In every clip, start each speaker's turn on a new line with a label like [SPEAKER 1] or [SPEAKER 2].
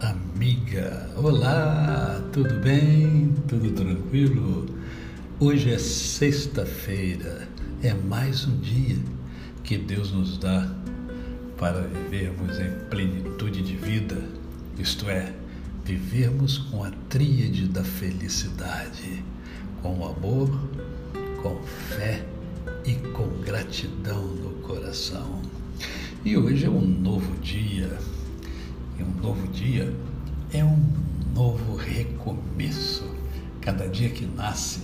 [SPEAKER 1] amiga. Olá, tudo bem? Tudo tranquilo? Hoje é sexta-feira, é mais um dia que Deus nos dá para vivermos em plenitude de vida, isto é, vivermos com a tríade da felicidade, com amor, com fé e com gratidão no coração. E hoje é um novo dia um novo dia é um novo recomeço. Cada dia que nasce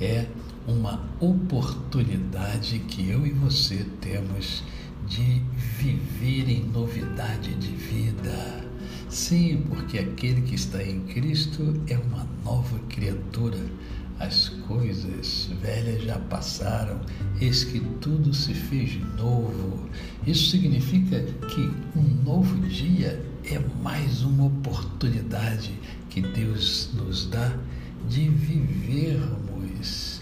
[SPEAKER 1] é uma oportunidade que eu e você temos de viver em novidade de vida. Sim, porque aquele que está em Cristo é uma nova criatura. As coisas velhas já passaram, eis que tudo se fez novo. Isso significa que um novo dia é mais uma oportunidade que Deus nos dá de vivermos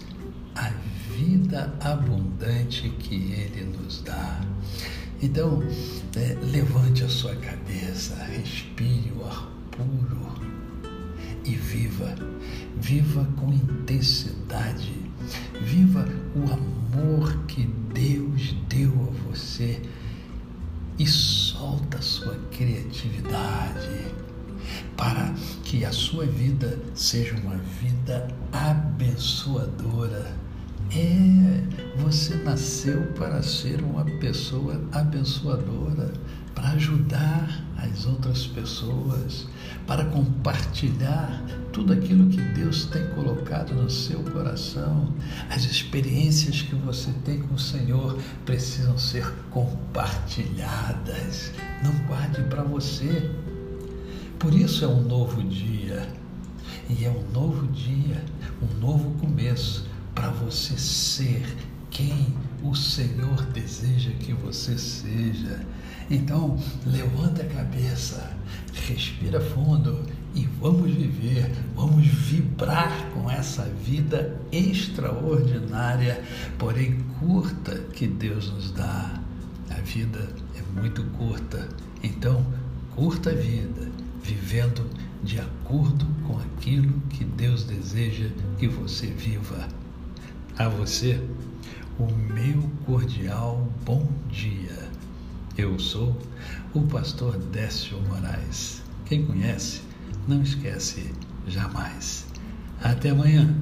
[SPEAKER 1] a vida abundante que Ele nos dá. Então, é, levante a sua cabeça, respire o ar puro e viva. Viva com intensidade. Viva o amor que para que a sua vida seja uma vida abençoadora. É, você nasceu para ser uma pessoa abençoadora, para ajudar as outras pessoas, para compartilhar tudo aquilo que Deus tem colocado no seu coração. As experiências que você tem com o Senhor precisam ser compartilhadas. Não para você. Por isso é um novo dia. E é um novo dia, um novo começo para você ser quem o Senhor deseja que você seja. Então, levanta a cabeça, respira fundo e vamos viver, vamos vibrar com essa vida extraordinária, porém curta que Deus nos dá. Vida é muito curta, então curta a vida, vivendo de acordo com aquilo que Deus deseja que você viva. A você, o meu cordial bom dia. Eu sou o pastor Décio Moraes. Quem conhece, não esquece jamais. Até amanhã.